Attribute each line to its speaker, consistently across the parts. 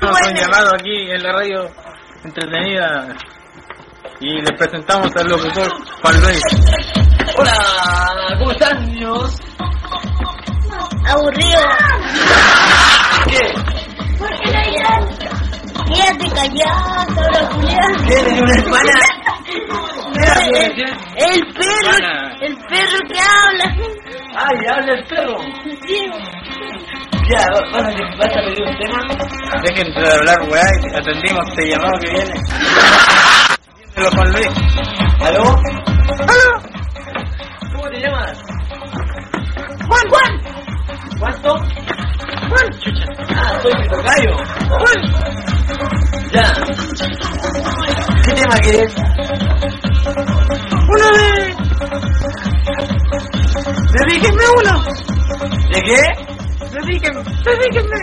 Speaker 1: Tenemos un llamado aquí en la radio entretenida y les presentamos al locutor Juan Luis.
Speaker 2: Hola, ¿cómo están, niños?
Speaker 3: Aburrido.
Speaker 2: ¿Qué?
Speaker 3: ¿Por qué no lloran? Quédate callada, cabra culiada.
Speaker 2: ¿Qué? ¿Tenés una hermana?
Speaker 3: El, el perro, el perro que habla.
Speaker 2: ¡Ay, habla el perro!
Speaker 3: Sí.
Speaker 2: Ya, ¿vas a, vas a pedir un tema?
Speaker 1: Dejen de hablar weá y atendimos este llamado que viene. Dímelo, Juan Luis.
Speaker 2: ¿Aló? ¿Cómo te llamas?
Speaker 3: Juan, Juan.
Speaker 2: ¿Cuánto?
Speaker 3: Juan.
Speaker 2: Ah, soy mi tocayo. Ya. ¿Qué tema querés?
Speaker 3: Uno de... Dedíquenme uno.
Speaker 2: ¿De qué?
Speaker 3: Dedíquenme, dedíquenme.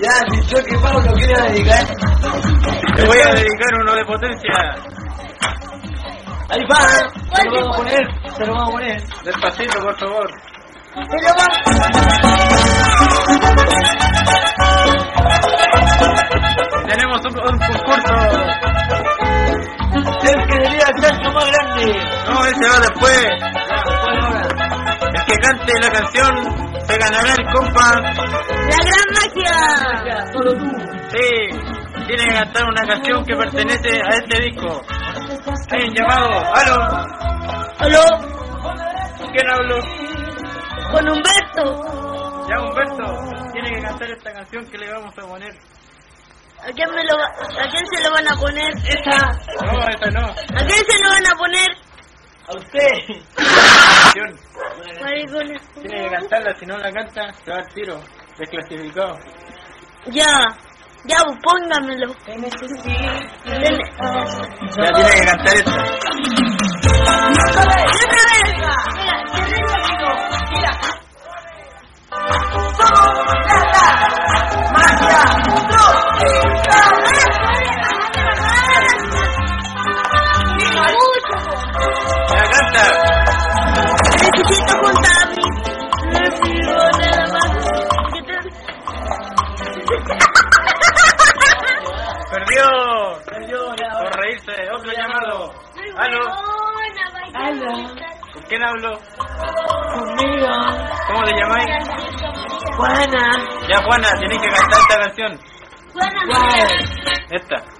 Speaker 2: Ya, si yo que pago lo quiero dedicar.
Speaker 1: Te voy a dedicar uno de potencia.
Speaker 2: Ahí va. Se lo vamos a poner. Se lo vamos a poner.
Speaker 1: Despacito, por favor.
Speaker 3: Se lo va...
Speaker 1: Tenemos un, un concurso.
Speaker 2: El que debía estar más grande.
Speaker 1: No, ese va después.
Speaker 2: Ya, ¿cuál ahora?
Speaker 1: El que cante la canción se ganará el compa.
Speaker 3: La gran magia.
Speaker 2: Solo tú.
Speaker 1: Sí, tiene que cantar una canción que pertenece a este disco. Hay un llamado. ¿Aló?
Speaker 3: Aló,
Speaker 1: ¿Quién habló?
Speaker 3: con Humberto.
Speaker 1: Ya, Humberto. Tiene que cantar esta canción que le vamos a poner.
Speaker 3: ¿A quién, me lo va- ¿A quién se lo van a poner?
Speaker 2: Esa.
Speaker 1: No, esta no.
Speaker 3: ¿A quién se lo van a poner?
Speaker 2: A usted.
Speaker 1: Tiene que cantarla, si no la canta, se va al tiro. Desclasificado.
Speaker 3: Ya, ya, póngamelo.
Speaker 1: Ya tiene que cantar
Speaker 3: vez. Mira. Mira. Necesito juntar mis. ¿Qué tal?
Speaker 1: Perdió.
Speaker 2: Perdió.
Speaker 1: Por reírse. Otro llamado. ¿Aló?
Speaker 3: Aló.
Speaker 1: ¿Con quién hablo?
Speaker 3: Conmigo.
Speaker 1: ¿Cómo le llamáis?
Speaker 3: Juana.
Speaker 1: Ya, Juana, tienes que cantar esta canción.
Speaker 3: Juana.
Speaker 1: Esta.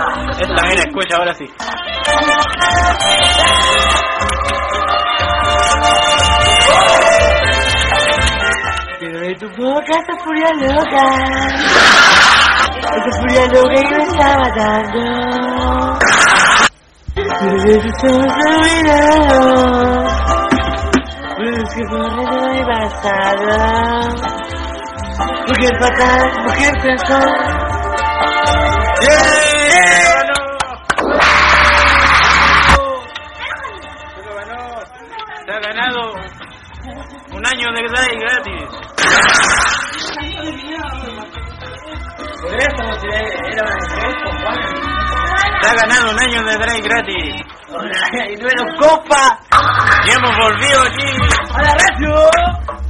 Speaker 1: Esta, mira, escucha ahora sí.
Speaker 3: Quiero ver tu boca, esa furia loca. Esa furia loca que me está matando. Quiero ver tus ojos olvidados. Los que corren de mi pasado. Mujer fatal, mujer sensual.
Speaker 1: ¡Yeah! Ha ganado un año de Dai gratis.
Speaker 2: Hola, y un copa.
Speaker 1: Y hemos volvido aquí.
Speaker 2: ¡A la radio!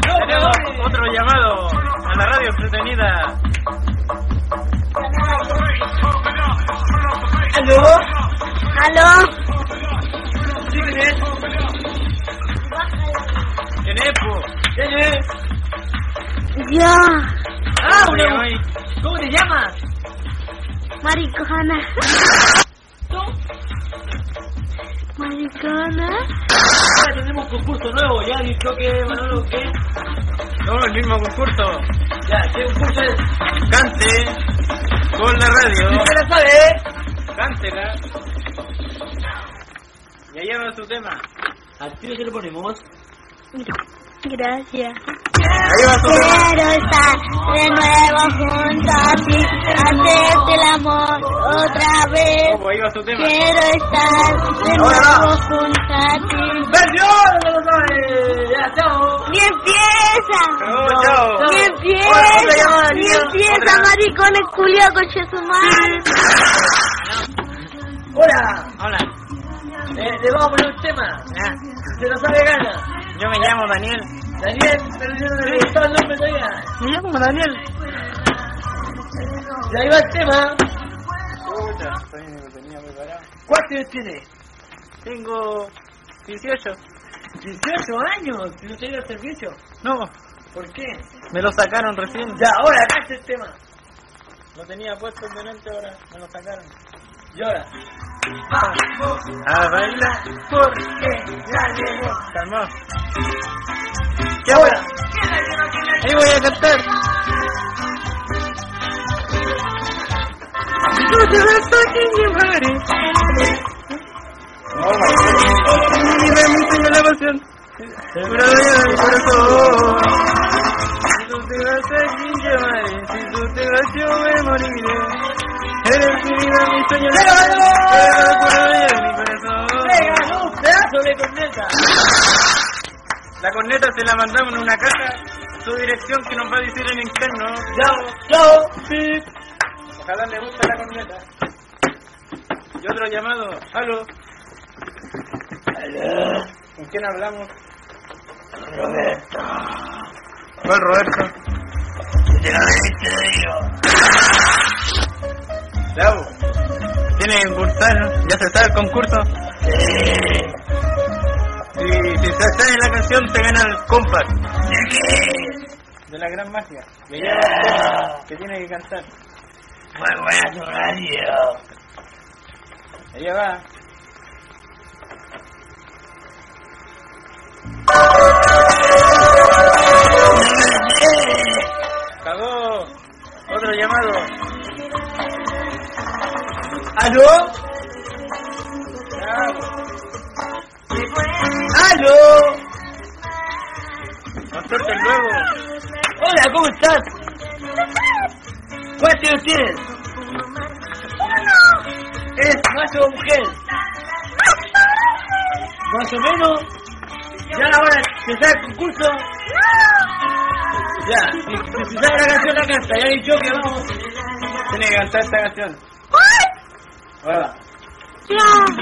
Speaker 1: Tenemos otro llamado a la radio entretenida.
Speaker 2: ¿Aló?
Speaker 3: ¿Aló?
Speaker 2: ¿Sí quién es?
Speaker 1: ¿Quién es, po?
Speaker 2: ¿Quién es?
Speaker 3: Ya.
Speaker 2: Ah.
Speaker 1: ¿Cómo te
Speaker 2: llamas?
Speaker 3: Maricona. Maricona.
Speaker 2: Ahora tenemos un concurso nuevo, ya dicho que Manolo, ¿qué?
Speaker 1: No, el mismo concurso.
Speaker 2: Ya, ¿qué concurso es?
Speaker 1: Cante con la radio.
Speaker 2: ¿Usted la sabe?
Speaker 1: Cántela. Y allá va su tema.
Speaker 2: Al tiro que lo ponemos.
Speaker 3: Gracias. Quiero estar de nuevo junto a ti, hacerte el amor otra vez. Quiero estar de nuevo junto a ti.
Speaker 2: ¡Perdió! ¡No lo sabe! ¡Ya, chao!
Speaker 3: ¡Ni empieza!
Speaker 1: Chao.
Speaker 3: ¡Ni empieza! ¡Ni empieza, culio, coche su madre!
Speaker 2: ¡Hola!
Speaker 1: Hola.
Speaker 2: Eh, le vamos a poner un tema.
Speaker 1: Ya.
Speaker 2: Se lo sabe gana.
Speaker 1: Yo me llamo Daniel.
Speaker 2: Daniel, pero yo no le gustaba el nombre todavía.
Speaker 1: Me llamo Daniel.
Speaker 2: Y ahí va el tema.
Speaker 1: Puta, lo tenía preparado.
Speaker 2: ¿Cuántos años tiene?
Speaker 1: Tengo 18.
Speaker 2: 18 años. Si no tenía el servicio.
Speaker 1: No,
Speaker 2: ¿Por qué?
Speaker 1: me lo sacaron recién.
Speaker 2: Ya, ahora canta el tema.
Speaker 1: Lo tenía puesto en delante ahora, me lo sacaron.
Speaker 2: Y ahora.
Speaker 1: A bailar.
Speaker 2: Porque la llevo.
Speaker 1: Calmado. ¿Qué?
Speaker 2: Ahora.
Speaker 1: Ahí voy a cantar. No te vas a llevar. Y me enseñó la pasión. Dueña de mi corazón. Si tú te vas a llevar, si tú te vas yo me moriré. Eres mi vida, mi sueño. Eres la dueña de mi corazón.
Speaker 2: ¡Pega un pedazo de corneta!
Speaker 1: La corneta se la mandamos en una caja. Su dirección que nos va a decir en interno.
Speaker 2: ¡Chao! ¡Chao!
Speaker 1: Sí. Ojalá le guste la corneta. Y otro llamado. Aló. ¿Con quién hablamos?
Speaker 2: Roberto.
Speaker 1: ¿Cuál Roberto?
Speaker 2: Te lo he dicho
Speaker 1: Bravo. Tiene que concursar, ya se sabe el concurso.
Speaker 2: Sí.
Speaker 1: Y si se sabe la canción, te gana el compact
Speaker 2: ¿De
Speaker 1: la gran magia. Lleva el tema que tiene que cantar.
Speaker 2: Tu radio.
Speaker 1: Ella va. Cagó. Otro llamado.
Speaker 2: ¿Aló? ¡Aló!
Speaker 1: Suerte luego.
Speaker 2: Hola, ¿cómo estás? ¿Cuántos años tienes? ¿Eres macho o mujer? Más o menos. ¿Ya la hora que sea el concurso? Ya, si, si, si sabe la canción la canta, ya he dicho que vamos.
Speaker 1: Tiene que cantar esta canción. Hola.
Speaker 2: Hola.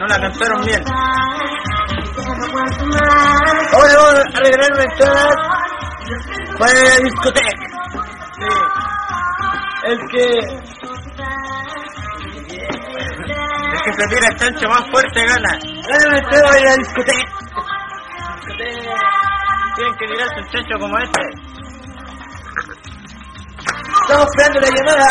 Speaker 1: No la cantaron bien.
Speaker 2: Ahora vamos a regalar una entrada para la discoteca.
Speaker 1: Sí.
Speaker 2: El que...
Speaker 1: El que se tira el chancho más fuerte gana.
Speaker 2: Gana una entrada para la discoteca.
Speaker 1: Tienen que tirarse un chancho como este.
Speaker 2: Estamos esperando la llamada.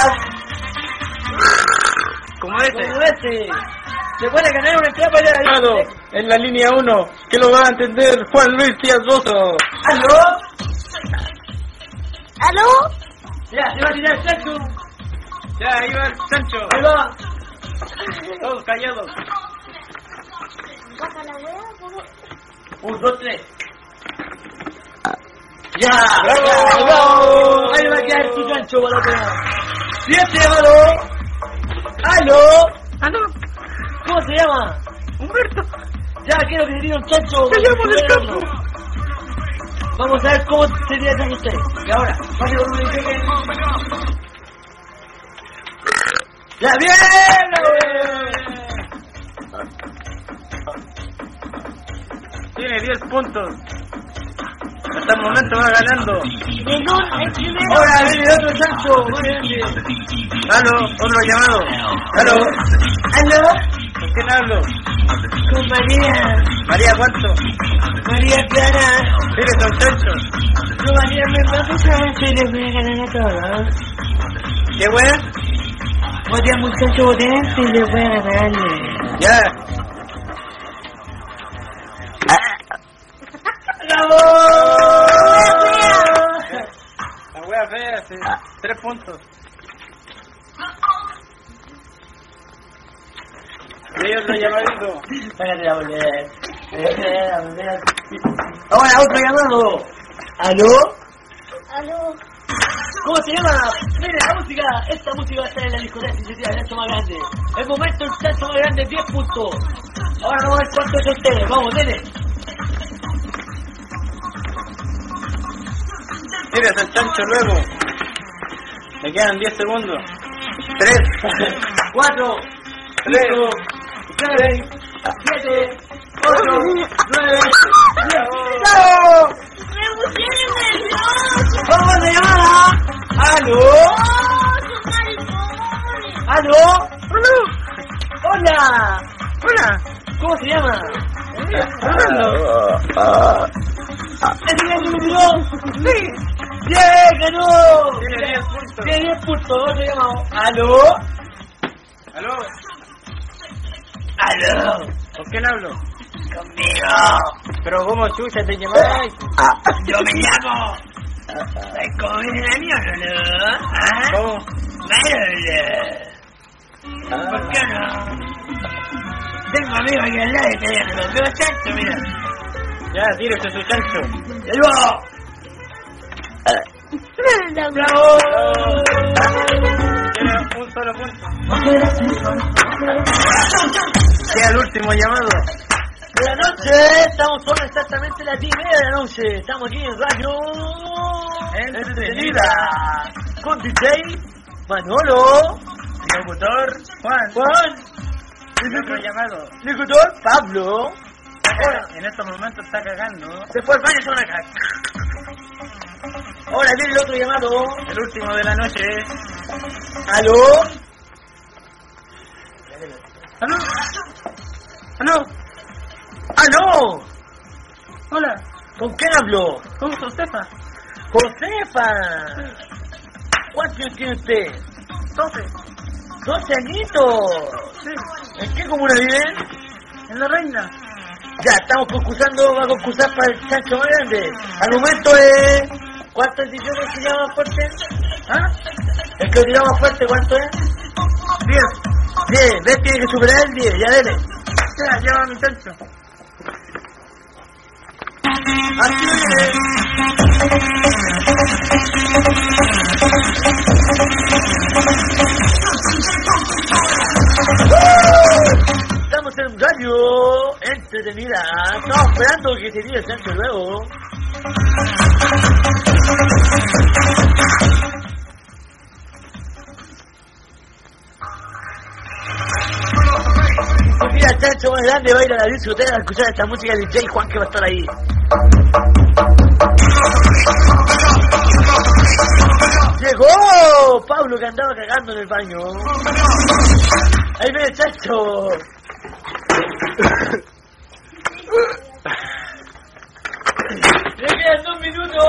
Speaker 1: Como este.
Speaker 2: Como este. Se puede ganar una entrada para la
Speaker 1: Llamado
Speaker 2: discoteca.
Speaker 1: en la línea 1, que lo va a entender Juan Luis Díaz Bozo.
Speaker 2: ¿Aló?
Speaker 3: ¿Aló?
Speaker 2: Ya, se va a tirar el chancho.
Speaker 1: Ya, ahí va el chancho.
Speaker 2: Ahí va.
Speaker 1: Todos callados.
Speaker 2: Un, dos, tres. Ya,
Speaker 1: ¡Bravo!
Speaker 2: bravo. Ahí va a quedar tu la otra. Siguiente llamado. ¡Aló!
Speaker 1: ¡Aló!
Speaker 2: ¿Cómo se llama?
Speaker 1: ¡Humberto!
Speaker 2: Ya quiero que tire un chancho.
Speaker 1: ¡Te llamo del campo!
Speaker 2: Vamos a ver cómo sería esa usted. Y ahora, para que lo verifiquen. ¡Ya bien!
Speaker 1: Tiene 10 puntos. Hasta el momento va ganando.
Speaker 2: Ahora viene otro chancho.
Speaker 1: ¡Aló! Otro llamado. ¡Aló!
Speaker 3: ¿Aló?
Speaker 1: ¿Con quién hablo?
Speaker 3: Con María.
Speaker 1: María, ¿cuánto?
Speaker 3: María Clara.
Speaker 1: Tienes un chancho.
Speaker 3: No, María, me pasa solamente y les voy a ganar a todos.
Speaker 1: ¿Qué buena?
Speaker 3: Voté a muchacho votante y les voy a ganar.
Speaker 1: Ya. Sí. Tres puntos. Y otro llamadito.
Speaker 2: La bolera. Ahora otro llamado. ¿Aló?
Speaker 3: ¿Aló?
Speaker 2: ¿Cómo se llama? Mire, la música, esta música va a estar en la discoteca iniciativa, el chancho más grande. El momento, el chancho más grande, 10 puntos. Ahora vamos a ver cuánto es ustedes. Vamos, dele.
Speaker 1: Tienes el chancho luego. Me quedan 10 segundos. 3,
Speaker 2: 4,
Speaker 1: 3,
Speaker 2: 6, 7, 8, 9, 10.
Speaker 3: ¡Me pusieron nervioso!
Speaker 2: ¡Vamos a la llamada! ¿Aló? ¿Aló? ¡Hola!
Speaker 1: Hola.
Speaker 2: ¿Cómo se llama?
Speaker 1: Fernando.
Speaker 2: ¿Es el que me tiró? Sí. ¡Bien, ganó!
Speaker 1: Tiene 10 puntos.
Speaker 2: Tiene 10 puntos, otro llamado. ¿Aló?
Speaker 1: ¿Aló?
Speaker 2: ¿Aló?
Speaker 1: ¿Con quién hablo?
Speaker 2: Conmigo.
Speaker 1: Pero ¿cómo chucha te llamáis?
Speaker 2: Yo me llamo. ¿Sabes cómo viene la mierda, no? ¿Ah?
Speaker 1: ¿Cómo?
Speaker 2: Manolo. ¿Por qué no? Tengo amigos aquí al lado y te los dos chanchos, mira.
Speaker 1: Ya, tírese su chancho.
Speaker 2: ¡Saludos!
Speaker 3: ¡Bravo!
Speaker 1: Un solo punto. Queda el último llamado.
Speaker 2: Buenas noches, estamos son exactamente las 10 y media de la noche. Estamos aquí en Radio
Speaker 1: Entretenida.
Speaker 2: con DJ Manolo,
Speaker 1: Locutor Juan.
Speaker 2: Juan,
Speaker 1: llamado.
Speaker 2: locutor Pablo.
Speaker 1: Ahora, en estos momentos está cagando.
Speaker 2: Después el baño se van acá. Ahora viene el otro llamado.
Speaker 1: El último de la noche.
Speaker 2: ¿Aló?
Speaker 1: ¿Aló? ¿Aló?
Speaker 2: ¡Aló!
Speaker 1: Hola.
Speaker 2: ¿Con quién hablo?
Speaker 1: ¿Cómo está Josefa?
Speaker 2: Josefa. ¿Cuántos años tiene usted?
Speaker 1: 12.
Speaker 2: 12 añitos.
Speaker 1: Sí.
Speaker 2: ¿En qué comuna viven?
Speaker 1: En la reina.
Speaker 2: Ya, estamos concursando, va a concursar para el chancho más grande. Al momento es... ¿Cuánto es ediciones que más fuerte?
Speaker 1: ¿Ah?
Speaker 2: El que más fuerte, ¿cuánto es?
Speaker 1: 10.
Speaker 2: 10. ¿Ves? Tiene que superar el 10, ya dele.
Speaker 1: Ya, lleva mi chancho.
Speaker 2: Así. Estamos en radio entretenida. Estamos esperando que se tire el centro luego. Mira, el chancho más grande va a ir a la discoteca a escuchar esta música de DJ Juan que va a estar ahí. Llegó Pablo que andaba cagando en el baño. Ahí viene el. Le quedan dos minutos.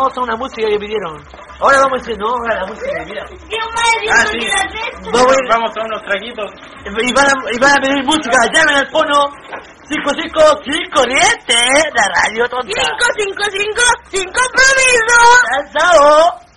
Speaker 1: vamos a
Speaker 2: una música que pidieron. Ahora vamos a decir, no, a la música, mira.
Speaker 1: Ah, sí.
Speaker 2: la vamos, a
Speaker 1: vamos a unos traguitos.
Speaker 2: Y van a, y van a pedir música, llamen al fono. 555 corriente, la radio tonta.
Speaker 3: 555
Speaker 1: 5 promiso. Cansado.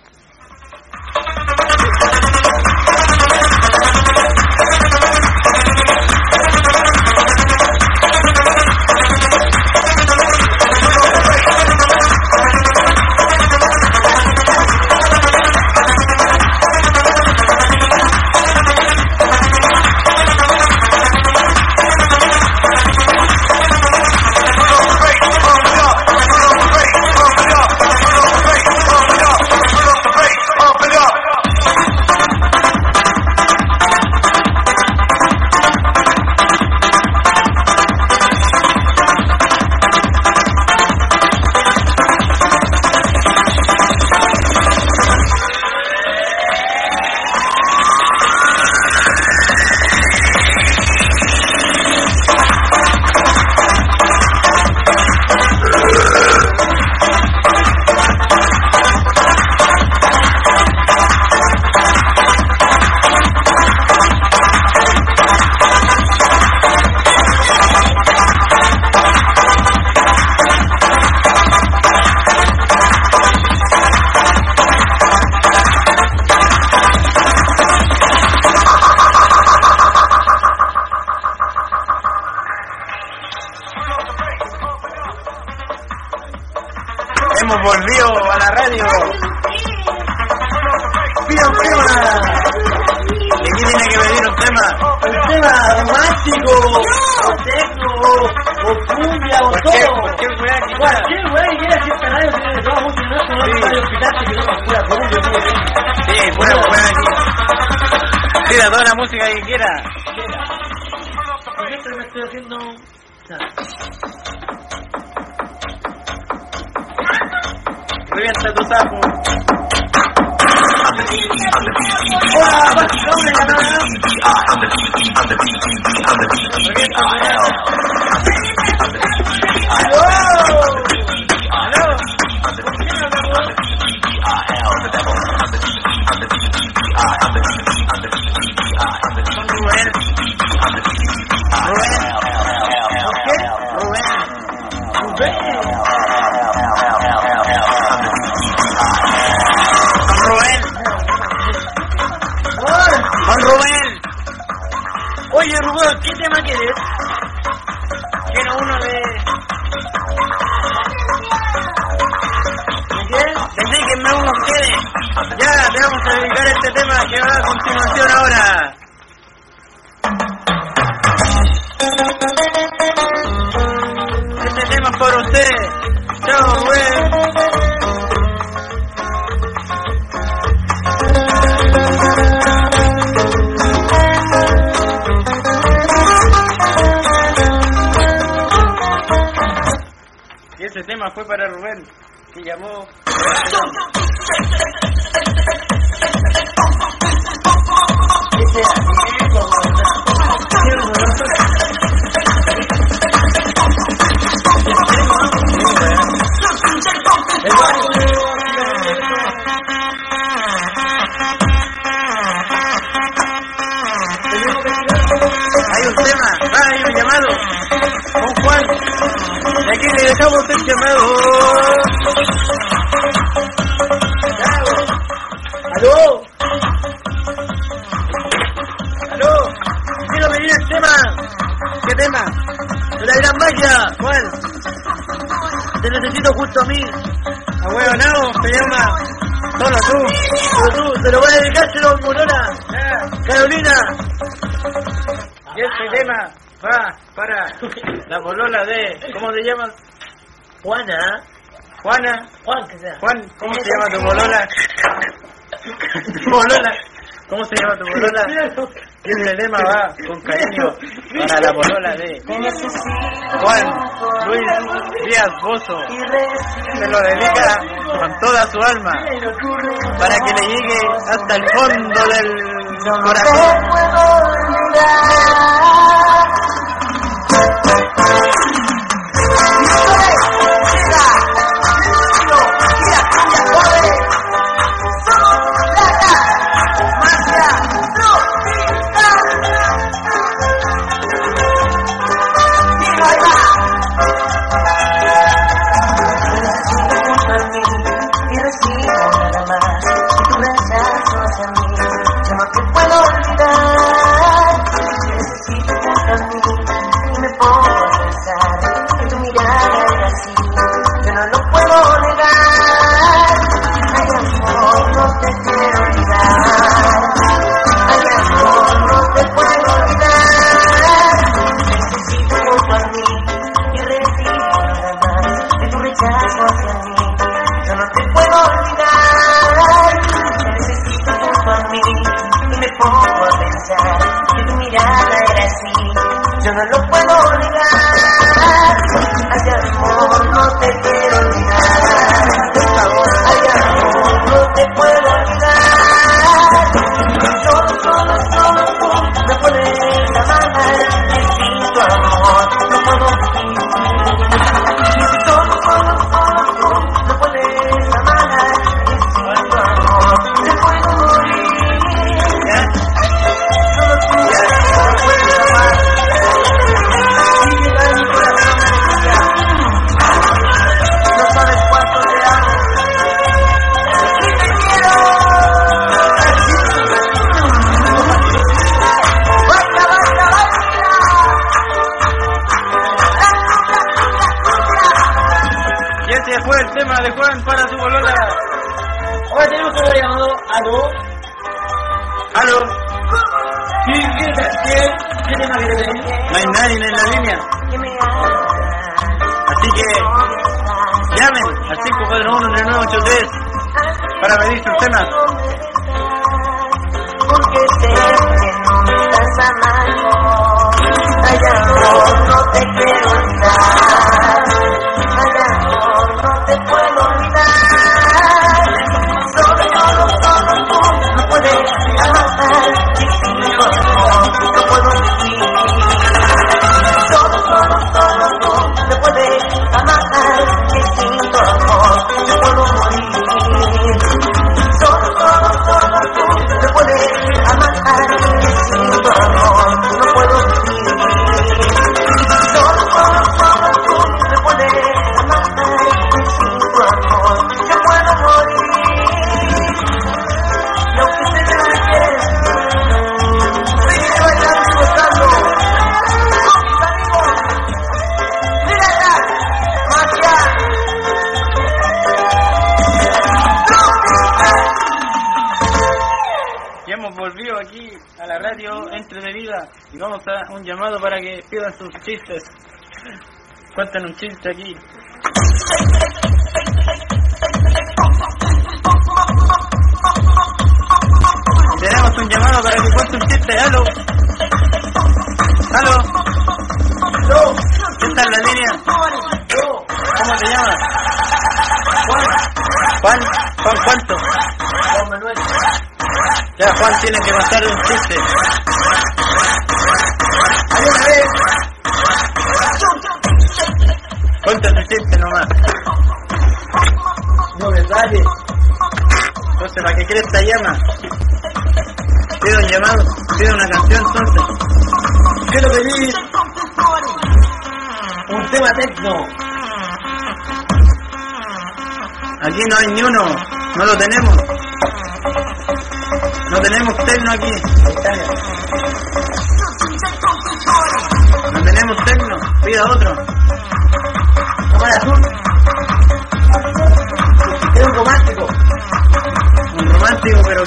Speaker 1: Te llamas?
Speaker 2: Juana.
Speaker 1: Juana.
Speaker 2: Juan, que sea.
Speaker 1: Juan, ¿cómo se llama tu polola? tu polola. ¿Cómo se llama tu polola? Y este tema va con cariño para la polola de Juan Luis Díaz Bozo. Se lo dedica con toda su alma para que le llegue hasta el fondo del corazón.
Speaker 4: Me puedes amar. Necesito amor, no puedo vivir.
Speaker 1: 541-3983 para pedir sus temas.
Speaker 4: Porque sé que no me estás amando. Ay, amor,
Speaker 1: Cuentan un chiste aquí. Y tenemos un llamado para que cuente un chiste. ¡Aló! ¡Aló! ¿Quién está en la línea? ¿Cómo te llamas? Juan. Juan, Juan, ¿cuánto?
Speaker 2: Juan Manuel.
Speaker 1: Ya, Juan tiene que contar un chiste.
Speaker 2: Hay una vez.
Speaker 1: Tu chiste nomás.
Speaker 2: No me sale.
Speaker 1: Entonces, ¿para qué crees esta llama? Pido un llamado, pido una canción entonces.
Speaker 2: Quiero pedir un tema tecno.
Speaker 1: Aquí no hay ni uno, no lo tenemos. No tenemos tecno aquí. No tenemos tecno, pida otro.
Speaker 2: Omar Azul
Speaker 4: un romántico, un romántico
Speaker 2: pero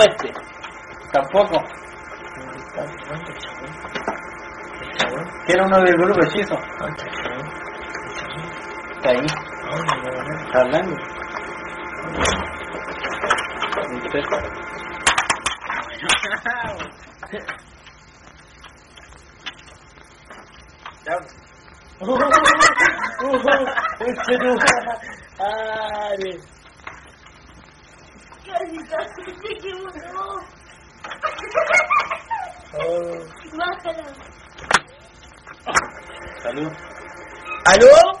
Speaker 2: ¿O este?
Speaker 1: Tampoco. Quiero uno del grupo hechizo. Está ahí. Está hablando.
Speaker 2: Ay,
Speaker 1: Salud.
Speaker 2: ¿Aló?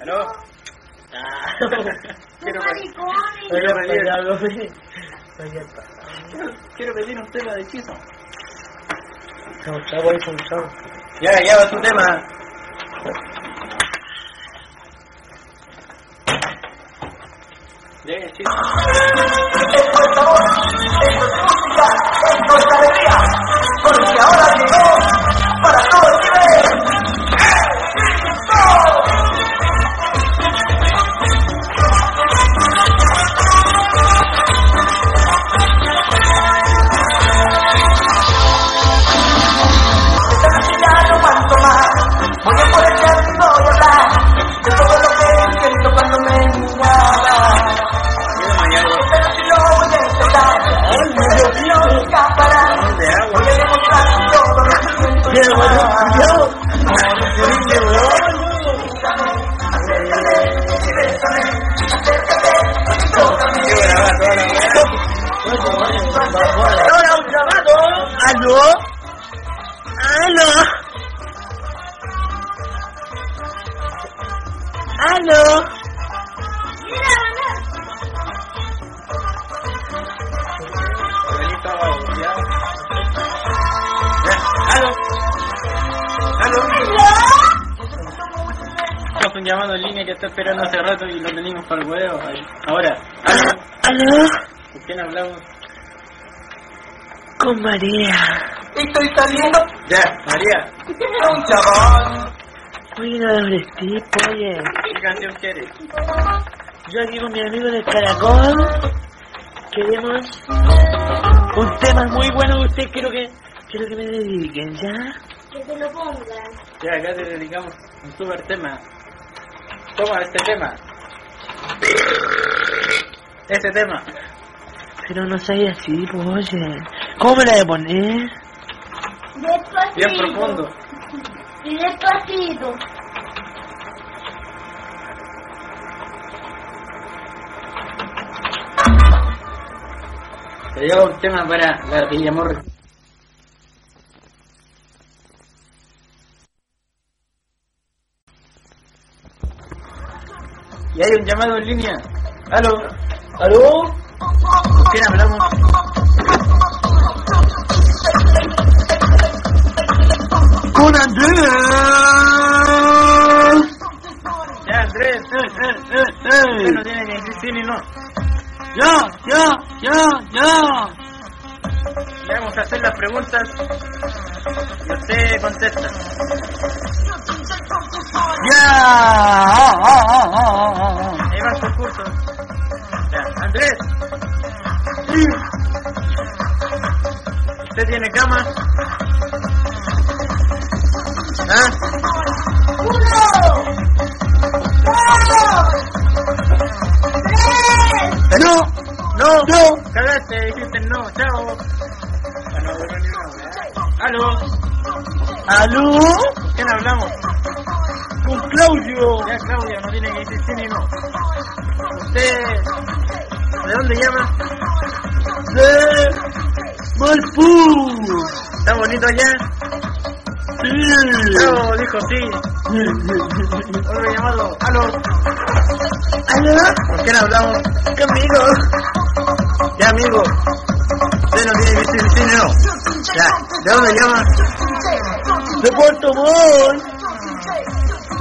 Speaker 1: ¿Aló?
Speaker 2: Ah,
Speaker 1: Quiero, quiero pedir,
Speaker 2: vi.
Speaker 1: quiero, quiero pedir un tema de hechizo.
Speaker 2: Chao, chao, ahí con chao.
Speaker 1: Ya, ya va tu tema. Ya, hechizo.
Speaker 4: Porque ahora llegó para todo Chile. Ya no más. Voy a aprovechar y voy a de todo lo que siento cuando me miraba. Esta noche lo voy a intentar. Pero si no escapará.
Speaker 1: De agua.
Speaker 4: Voy a demostrar todo lo que
Speaker 2: llamado
Speaker 1: en línea que está esperando hace rato y lo tenemos para el huevo. Ahora, ¿aló? ¿Con quién hablamos?
Speaker 2: Con María.
Speaker 4: Estoy saliendo
Speaker 1: Ya, María,
Speaker 4: a un chabón.
Speaker 2: Oye, no hables tipo, oye.
Speaker 1: ¿qué canción quieres?
Speaker 2: Yo aquí con mi amigo de Caracol queremos un tema muy bueno que usted quiero que quiero que me dediquen, ¿ya?
Speaker 3: Que te lo pongan.
Speaker 1: Ya, acá te dedicamos un super tema. Toma este tema. Este tema.
Speaker 2: Pero no seas así, pues oye. ¿Cómo me la de poner?
Speaker 3: Despacito.
Speaker 1: Bien profundo.
Speaker 3: Y despacito.
Speaker 1: Te llevo un tema para la Villamor Y hay un llamado en línea. Aló,
Speaker 2: ¿Aló?
Speaker 1: ¿con quién hablamos?
Speaker 2: ¡Con Andrés!
Speaker 1: Ya, Andrés. Usted no tiene que decir sí ni no.
Speaker 2: ¡Ya, ya, ya, ya!
Speaker 1: Le vamos a hacer las preguntas y usted contesta.
Speaker 2: ¡Ya! Ah, ah, ah, ah, ah, ah.
Speaker 1: Ahí va el concurso. Ya, Andrés. ¿Usted tiene cama? ¿Ah?
Speaker 2: ¡No!
Speaker 1: No,
Speaker 2: ¡No!
Speaker 1: cagaste, dijiste no, chao. Ah, no, ni una. Aló,
Speaker 2: ¿Aló? Claudio!
Speaker 1: Ya, Claudia, no tiene que decir sí ni no. ¿Usted de dónde llama?
Speaker 2: ¡De Malpú!
Speaker 1: ¿Está bonito allá?
Speaker 2: ¡Sí!
Speaker 1: Chao, dijo sí. Otro llamado. Aló,
Speaker 2: ¿Aló?
Speaker 1: ¿con quién hablamos?
Speaker 2: Conmigo.
Speaker 1: Ya, amigo. Usted no tiene que decir sí ni no. Ya, ¿de dónde llama?
Speaker 2: De Puerto Montt.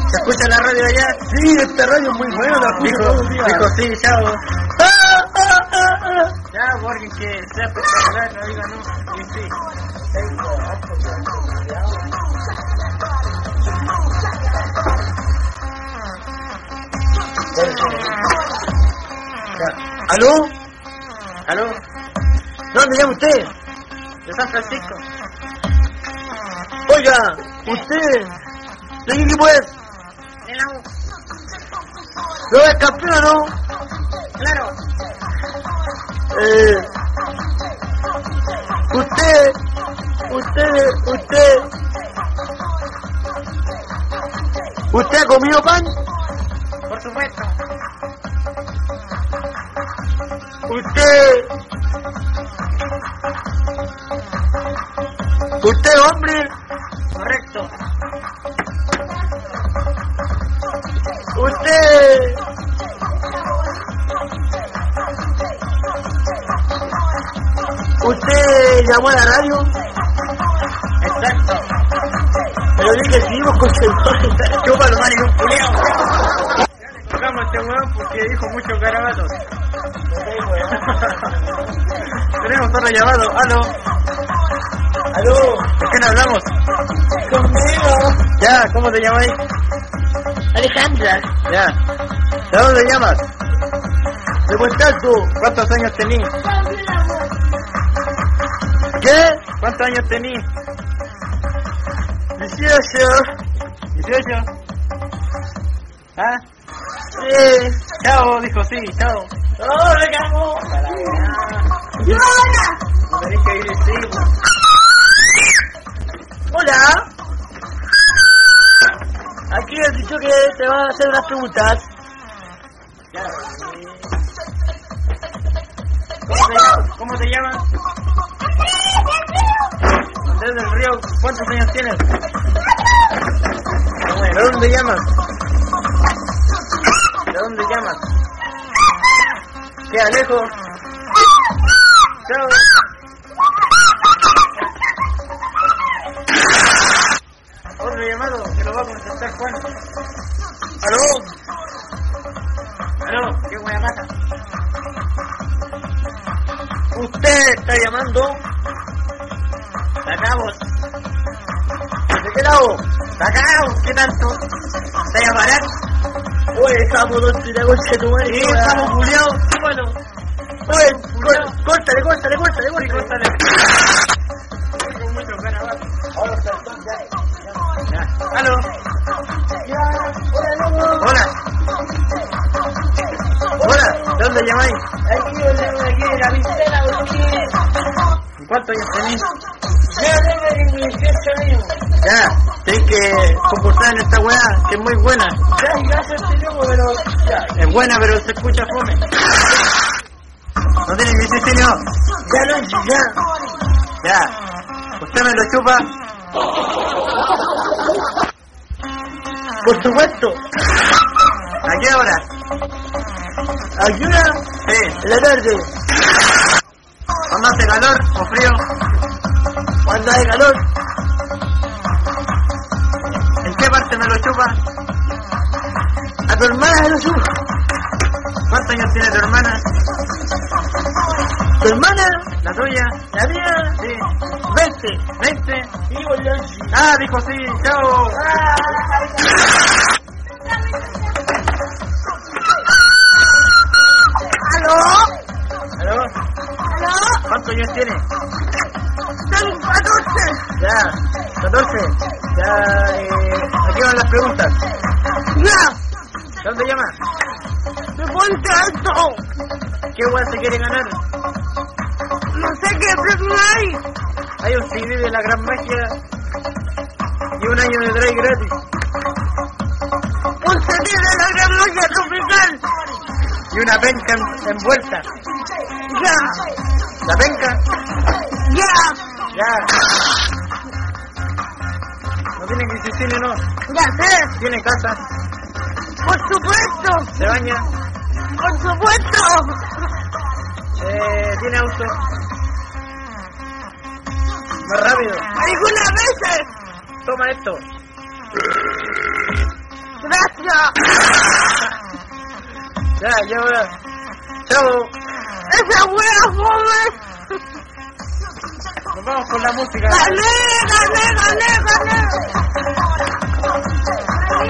Speaker 1: ¿Se escucha la radio allá?
Speaker 2: Sí, esta radio es muy buena, la escucho
Speaker 1: Dijo, sí, chao. Ya, por alguien que sea espectacular, no diga no. Sí, sí.
Speaker 2: ¿Aló?
Speaker 1: ¿Aló?
Speaker 2: ¿Dónde llama usted?
Speaker 1: ¿De San Francisco?
Speaker 2: Oiga, usted, ¿de qué equipo es? ¿No es campeón no?
Speaker 1: Claro.
Speaker 2: Eh, usted, usted, usted, ¿usted ha comido pan?
Speaker 1: Por supuesto.
Speaker 2: Usted, usted hombre,
Speaker 1: Correcto.
Speaker 2: usted, llamó a la radio,
Speaker 1: Exacto.
Speaker 2: pero dije sí, vos concentrate,
Speaker 1: Chupa lo mal y un culiao. Tocamos a este weón porque dijo muchos garabatos. Tenemos otro llamado. Aló.
Speaker 2: aló,
Speaker 1: ¿De quién hablamos?
Speaker 2: conmigo,
Speaker 1: Ya, ¿cómo te llamáis?
Speaker 3: Alejandra,
Speaker 1: Ya. ¿De dónde llamas?
Speaker 2: de Puerto
Speaker 1: ¿Cuántos años tenís?
Speaker 2: ¿Qué?
Speaker 1: ¿Cuántos años tenís?
Speaker 2: 18,
Speaker 1: 18. ¿Ah?
Speaker 2: sí,
Speaker 1: Chao, dijo sí, chao.
Speaker 2: ¡Oh, cago!
Speaker 1: No tenés que ir sí.
Speaker 2: Hola. Aquí has dicho que te van a hacer unas preguntas.
Speaker 1: ¿Cuántos años tienes? ¿De dónde llamas? ¿De dónde llamas? ¿Qué, Alejo? Chao.
Speaker 2: Oye, estamos dos tira concha de tu madre.
Speaker 1: Sí, estamos culiados, bueno.
Speaker 2: Lo
Speaker 1: chupa?
Speaker 2: Por supuesto.
Speaker 1: ¿A qué hora?
Speaker 2: ¿Ayuda?
Speaker 1: Sí.
Speaker 2: En la tarde.
Speaker 1: ¿Cuándo hace calor o frío?
Speaker 2: Cuando hay calor.
Speaker 1: ¿En qué parte me lo chupa?
Speaker 2: A tu hermana se lo subo.
Speaker 1: ¿Cuántos años tiene tu hermana?
Speaker 2: ¿Tu hermana?
Speaker 1: ¿La tuya?
Speaker 2: ¿La mía?
Speaker 1: Sí.
Speaker 2: Vente.
Speaker 1: ¿20?
Speaker 2: Sí, boludo.
Speaker 1: Ah, dijo sí. Chao.
Speaker 3: ¿Aló?
Speaker 1: ¿Aló?
Speaker 3: ¿Aló?
Speaker 1: ¿Cuántos años tiene?
Speaker 3: Tengo 14.
Speaker 1: Ya. 14. Ya, eh, aquí van las preguntas.
Speaker 3: Ya.
Speaker 1: ¿Dónde llama?
Speaker 3: De Puente Alto.
Speaker 1: ¿Qué igual se quiere ganar? Un CD de la gran magia y un año de drive gratis.
Speaker 3: Un CD de la gran magia tropical.
Speaker 1: Y una penca en- envuelta.
Speaker 3: Ya.
Speaker 1: ¿La penca?
Speaker 3: Ya.
Speaker 1: Ya. No tiene que insistirle, no.
Speaker 3: Ya sé.
Speaker 1: Tiene casa,
Speaker 3: Por supuesto.
Speaker 1: se baña,
Speaker 3: Por supuesto.
Speaker 1: eh, tiene auto. Más rápido.
Speaker 3: Algunas veces.
Speaker 1: Toma esto.
Speaker 3: Gracias.
Speaker 1: Ya, ya ahora. Chao.
Speaker 3: Esa wea.
Speaker 1: Nos vamos con la música.
Speaker 3: Gané, gané, gané, gané.
Speaker 1: Ay,